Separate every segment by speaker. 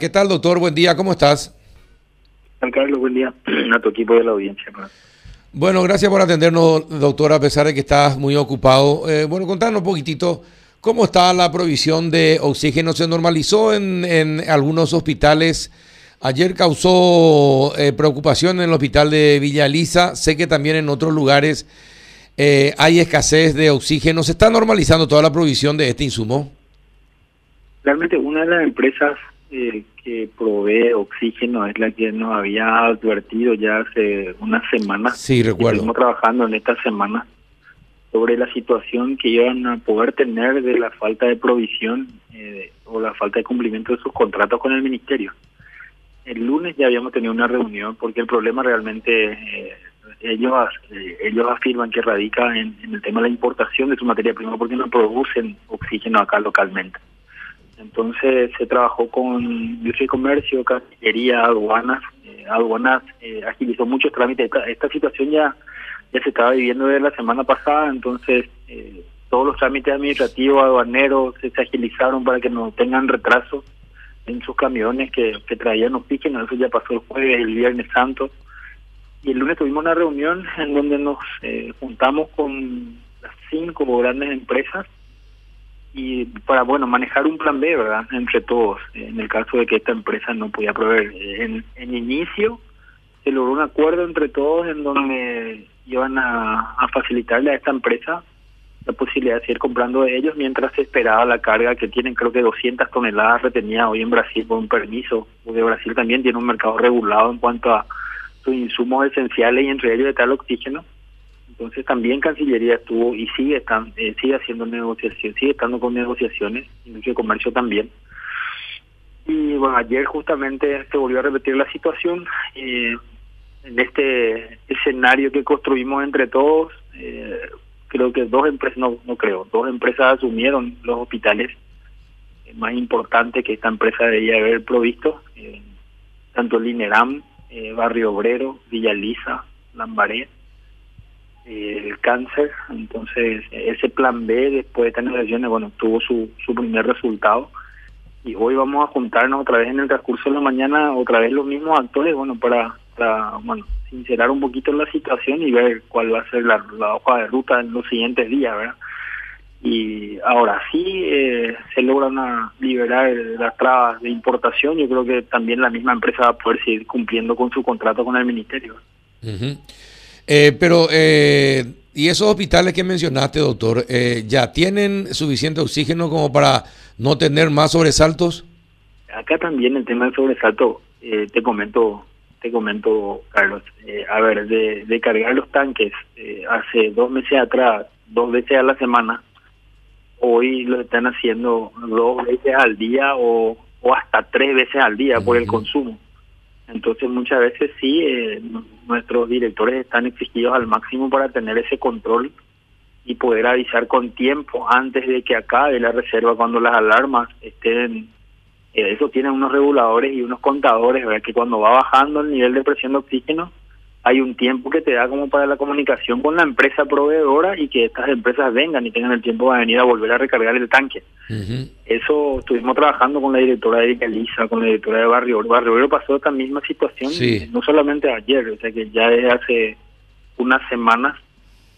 Speaker 1: ¿Qué tal, doctor? Buen día, ¿cómo estás?
Speaker 2: San Carlos, buen día a tu equipo de la audiencia.
Speaker 1: Bueno, gracias por atendernos, doctor, a pesar de que estás muy ocupado. Eh, bueno, contanos un poquitito cómo está la provisión de oxígeno. ¿Se normalizó en, en algunos hospitales? Ayer causó eh, preocupación en el hospital de Villa Elisa. Sé que también en otros lugares eh, hay escasez de oxígeno. ¿Se está normalizando toda la provisión de este insumo?
Speaker 2: Realmente una de las empresas eh, que provee oxígeno es la que nos había advertido ya hace unas semanas.
Speaker 1: Sí, recuerdo.
Speaker 2: Estamos trabajando en esta semana sobre la situación que iban a poder tener de la falta de provisión eh, o la falta de cumplimiento de sus contratos con el ministerio. El lunes ya habíamos tenido una reunión porque el problema realmente eh, ellos eh, ellos afirman que radica en, en el tema de la importación de su materia prima porque no producen oxígeno acá localmente. Entonces se trabajó con industria y comercio, cancillería, aduanas. Eh, aduanas eh, agilizó muchos trámites. Esta, situación ya, ya se estaba viviendo desde la semana pasada, entonces eh, todos los trámites administrativos, aduaneros, se, agilizaron para que no tengan retraso en sus camiones que, que traían oxígeno. Eso ya pasó el jueves, el viernes santo. Y el lunes tuvimos una reunión en donde nos juntamos con las cinco grandes empresas y para bueno manejar un plan B verdad entre todos. En el caso de que esta empresa no podía proveer. En, inicio se logró un acuerdo entre todos en donde iban a, facilitarle a esta empresa la posibilidad de seguir comprando de ellos mientras se esperaba la carga que tienen. Creo que 200 toneladas retenidas hoy en Brasil por un permiso. Porque Brasil también tiene un mercado regulado en cuanto a sus insumos esenciales y entre ellos está el oxígeno entonces también Cancillería estuvo y sigue están, eh, haciendo negociaciones, sigue estando con negociaciones, industria y comercio también. Y bueno, ayer justamente se volvió a repetir la situación. Eh, en este escenario que construimos entre todos, eh, creo que dos empresas, no, no creo, dos empresas asumieron los hospitales más importantes que esta empresa debía haber provisto, eh, tanto Lineram, eh, Barrio Obrero, Villa Lisa, Lambaré, el cáncer, entonces ese plan B después de estas negociaciones, bueno, tuvo su, su primer resultado y hoy vamos a juntarnos otra vez en el transcurso de la mañana, otra vez los mismos actores, bueno, para, bueno, sincerar un poquito la situación y ver cuál va a ser la, la hoja de ruta en los siguientes días, ¿verdad? Y ahora sí eh, se logran liberar las trabas de importación, yo creo que también la misma empresa va a poder seguir cumpliendo con su contrato con el ministerio.
Speaker 1: Eh, pero, eh, ¿y esos hospitales que mencionaste, doctor, eh, ya tienen suficiente oxígeno como para no tener más sobresaltos?
Speaker 2: Acá también el tema del sobresalto, te comento, te comento, Carlos. a ver, de, de, cargar los tanques hace dos meses atrás, dos veces a la semana, hoy lo están haciendo dos veces al día o, o hasta tres veces al día uh -huh. por el consumo. Entonces muchas veces sí, eh, nuestros directores están exigidos al máximo para tener ese control y poder avisar con tiempo antes de que acabe la reserva cuando las alarmas estén. Eh, eso tienen unos reguladores y unos contadores, ¿verdad? que cuando va bajando el nivel de presión de oxígeno hay un tiempo que te da como para la comunicación con la empresa proveedora y que estas empresas vengan y tengan el tiempo de venir a volver a recargar el tanque. Uh -huh. Eso estuvimos trabajando con la directora de Elisa, con la directora de Barrio Barrio Obrero pasó esta misma situación,
Speaker 1: sí.
Speaker 2: no solamente ayer, o sea que ya desde hace unas semanas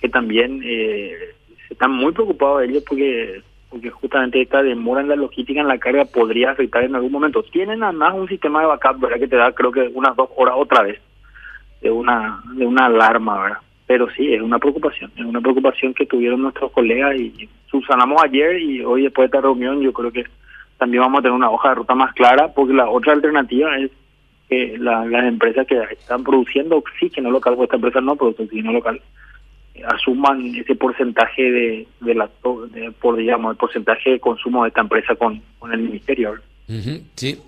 Speaker 2: que también eh, están muy preocupados ellos porque porque justamente esta demora en la logística en la carga podría afectar en algún momento. Tienen además un sistema de backup, ¿verdad? Que te da creo que unas dos horas otra vez de una de una alarma, ¿verdad? Pero sí, es una preocupación, es una preocupación que tuvieron nuestros colegas y subsanamos ayer y hoy después de esta reunión yo creo que también vamos a tener una hoja de ruta más clara porque la otra alternativa es que la, las empresas que están produciendo oxígeno local, o esta empresa no produce oxígeno local, asuman ese porcentaje de, de la por digamos el porcentaje de consumo de esta empresa con, con el ministerio.
Speaker 1: Sí.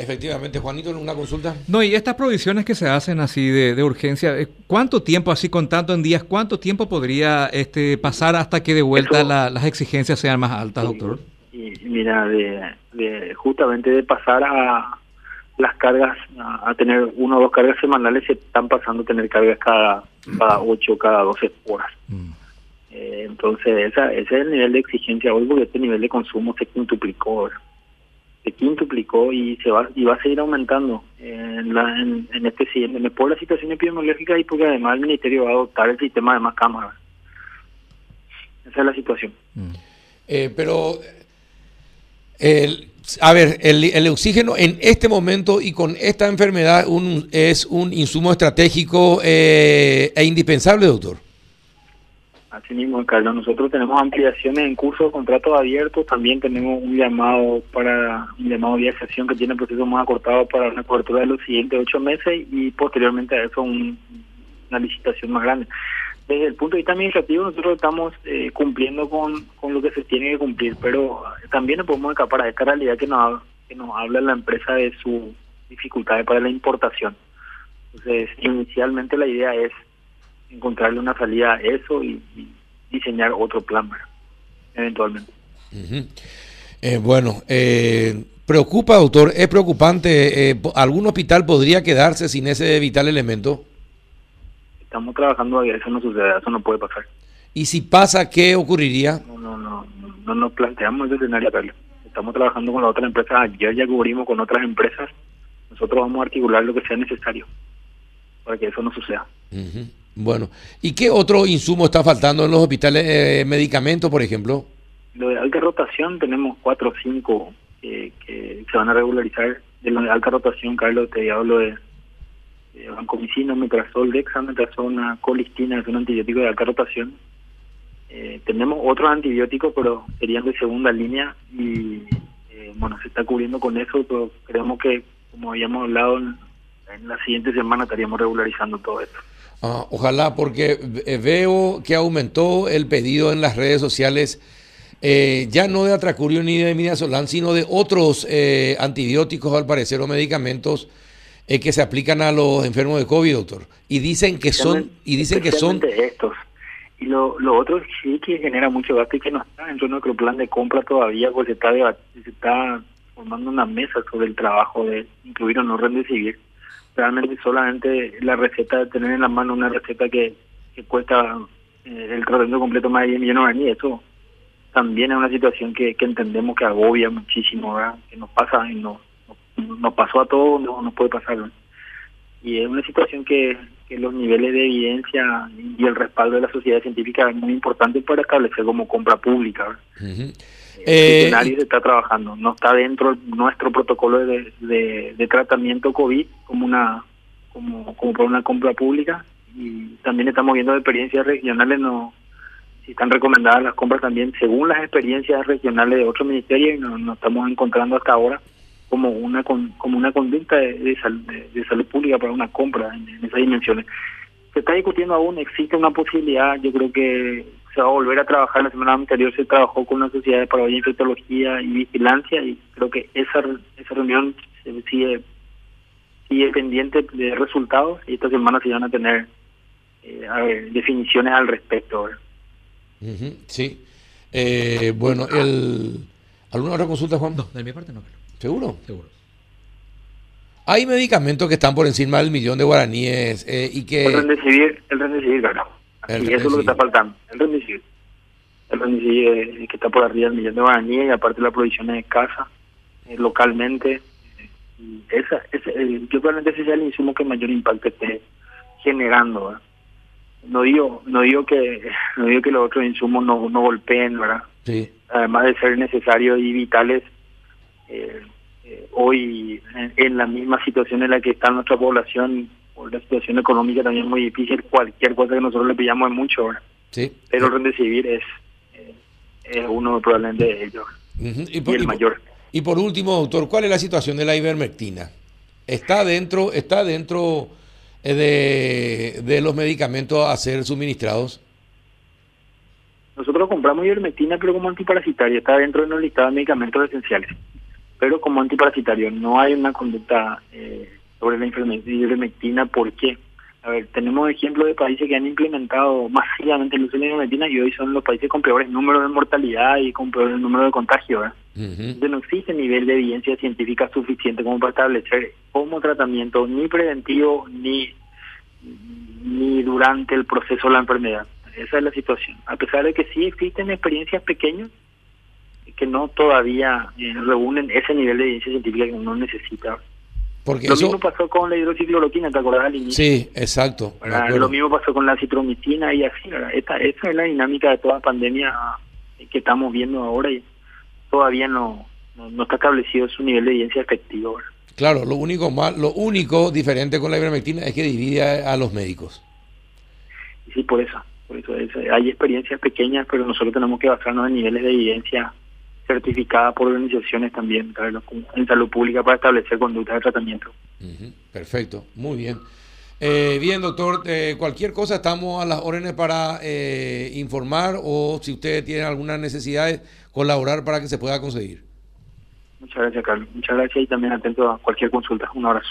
Speaker 1: Efectivamente, Juanito, una consulta.
Speaker 3: No, y estas provisiones que se hacen así de, de, urgencia, ¿cuánto tiempo, así contando en días, cuánto tiempo podría este pasar hasta que de vuelta
Speaker 2: Eso,
Speaker 3: la, las exigencias sean más altas, doctor?
Speaker 2: Y, y mira, de, de, justamente de pasar a las cargas, a, a, tener una o dos cargas semanales, se están pasando a tener cargas cada, cada 8, cada 12 horas. Mm. Eh, entonces, esa, ese es el nivel de exigencia hoy, porque este nivel de consumo se quintuplicó. ¿verdad? Se quintuplicó y se va y va a seguir aumentando en, la, en, este siguiente por la situación epidemiológica y porque además el ministerio va a adoptar el sistema de más cámaras. Esa es la situación.
Speaker 1: Mm. Eh, pero, el, a ver, el, el, oxígeno en este momento y con esta enfermedad un, es un insumo estratégico eh, e indispensable, doctor.
Speaker 2: Así mismo, Carlos. Nosotros tenemos ampliaciones en curso de contratos abiertos. También tenemos un llamado para un llamado de acción que tiene proceso más acortado para una cobertura de los siguientes ocho meses y posteriormente a eso una licitación más grande. Desde el punto de vista administrativo, nosotros estamos eh, cumpliendo con, con lo que se tiene que cumplir, pero también no podemos escapar a esta realidad que nos, que nos habla la empresa de su dificultades para la importación. Entonces, inicialmente la idea es encontrarle una salida a eso y, diseñar otro plan eventualmente.
Speaker 1: Eh, bueno, eh, preocupa, doctor, es preocupante. Eh, ¿Algún hospital podría quedarse sin ese vital elemento?
Speaker 2: Estamos trabajando, eso no sucede, eso no puede pasar.
Speaker 1: ¿Y si pasa, qué ocurriría?
Speaker 2: No, no, no, no, nos planteamos ese escenario, Carlos. Estamos trabajando con la otra empresa, ayer ya cubrimos con otras empresas. Nosotros vamos a articular lo que sea necesario para que eso no suceda.
Speaker 1: Bueno, ¿y qué otro insumo está faltando en los hospitales? Eh, ¿Medicamentos, por ejemplo?
Speaker 2: Lo de alta rotación tenemos cuatro o cinco que se van a regularizar. De lo de alta rotación, Carlos, te hablo de, de vancomicina, metrazol, dexametasona, colistina, es un antibiótico de alta rotación. Eh, tenemos otros antibióticos, pero serían de segunda línea y eh, bueno, se está cubriendo con eso, pero creemos que, como habíamos hablado, en, en la siguiente semana estaríamos regularizando todo esto.
Speaker 1: Ah, ojalá, porque veo que aumentó el pedido en las redes sociales, eh, ya no de atracurio ni de midazolam, sino de otros eh, antibióticos, al parecer, o medicamentos eh, que se aplican a los enfermos de COVID, doctor. Y dicen que son... Y dicen que son
Speaker 2: estos. Y lo, lo otro sí que genera mucho gasto y que no está dentro de nuestro plan de compra todavía, porque se está, se está formando una mesa sobre el trabajo de incluir o no recibir realmente solamente la receta, tener en la mano una receta que, cuesta eh, el tratamiento completo más de 10 millones de eso también es una situación que, que entendemos que agobia muchísimo, que nos pasa y no, nos pasó a todos, no nos puede pasar. Y es una situación que, los niveles de evidencia y el respaldo de la sociedad científica es muy importante para establecer como compra pública. Eh, nadie se está trabajando, no está dentro de nuestro protocolo de, de, tratamiento COVID como una como, como por una compra pública y también estamos viendo experiencias regionales, no si están recomendadas las compras también según las experiencias regionales de otros ministerios y nos, estamos encontrando hasta ahora como una como una conducta de, de, salud pública para una compra en, en esas dimensiones. Se está discutiendo aún, existe una posibilidad, yo creo que se va a volver a trabajar. La semana anterior se trabajó con una sociedad de paranoia, infectología y vigilancia y creo que esa, esa reunión sigue, sigue pendiente de resultados y esta semana se van a tener eh, definiciones al respecto.
Speaker 1: sí. Eh, bueno, el... ¿alguna otra consulta, Juan?
Speaker 3: No, de mi parte no.
Speaker 1: ¿Seguro? Seguro. Hay medicamentos que están por encima del millón de guaraníes eh, y que...
Speaker 2: El Rendecivir, el Rendecivir, claro y eso es lo que está faltando, el remisivo. El remisivo que está por arriba del millón de guaraníes y aparte la provisión de casa eh, localmente. Eh, esa, ese, yo probablemente ese sea el insumo que mayor impacto esté generando. No digo no digo que no digo que los otros insumos no, no golpeen, ¿verdad? Sí. Además de ser necesarios y vitales, eh, hoy en, en, la misma situación en la que está nuestra población la situación económica también muy difícil, cualquier cosa que nosotros le pillamos es mucho, Sí. Pero el Rendecibir es, eh, es uno probablemente de ellos.
Speaker 1: y, por, el mayor. Y por último, doctor, ¿cuál es la situación de la ivermectina? ¿Está dentro, está dentro eh, de, de los medicamentos a ser suministrados?
Speaker 2: Nosotros compramos ivermectina, pero como antiparasitario, está dentro de los listados de medicamentos esenciales. Pero como antiparasitario, no hay una conducta eh, sobre la ivermectina. ¿Por qué? A ver, tenemos ejemplos de países que han implementado masivamente el uso de la ivermectina y hoy son los países con peores números de mortalidad y con peores números de contagio. Entonces no existe nivel de evidencia científica suficiente como para establecer como tratamiento ni preventivo ni ni durante el proceso de la enfermedad. Esa es la situación. A pesar de que sí existen experiencias pequeñas que no todavía eh, reúnen ese nivel de evidencia científica que uno necesita.
Speaker 1: Porque
Speaker 2: lo
Speaker 1: eso,
Speaker 2: mismo pasó con la hidroxicloroquina, ¿te acordás al inicio?
Speaker 1: sí, exacto.
Speaker 2: Lo mismo pasó con la citromicina y así, ¿verdad? Esta, esa es la dinámica de toda pandemia que estamos viendo ahora y todavía no, no, no está establecido su nivel de evidencia efectivo. ¿verdad?
Speaker 1: Claro, lo único mal, lo único diferente con la ivermectina es que divide a, a los médicos.
Speaker 2: Sí, por eso. Por eso es- hay experiencias pequeñas, pero nosotros tenemos que basarnos en niveles de evidencia certificada por organizaciones también ¿sabes? en salud pública para establecer conductas de tratamiento.
Speaker 1: Perfecto, muy bien. Eh, bien, doctor, eh, cualquier cosa estamos a las órdenes para eh, informar o si ustedes tienen alguna necesidad, colaborar para que se pueda conseguir.
Speaker 2: Muchas gracias, Carlos. Muchas gracias y también atento a cualquier consulta. Un abrazo.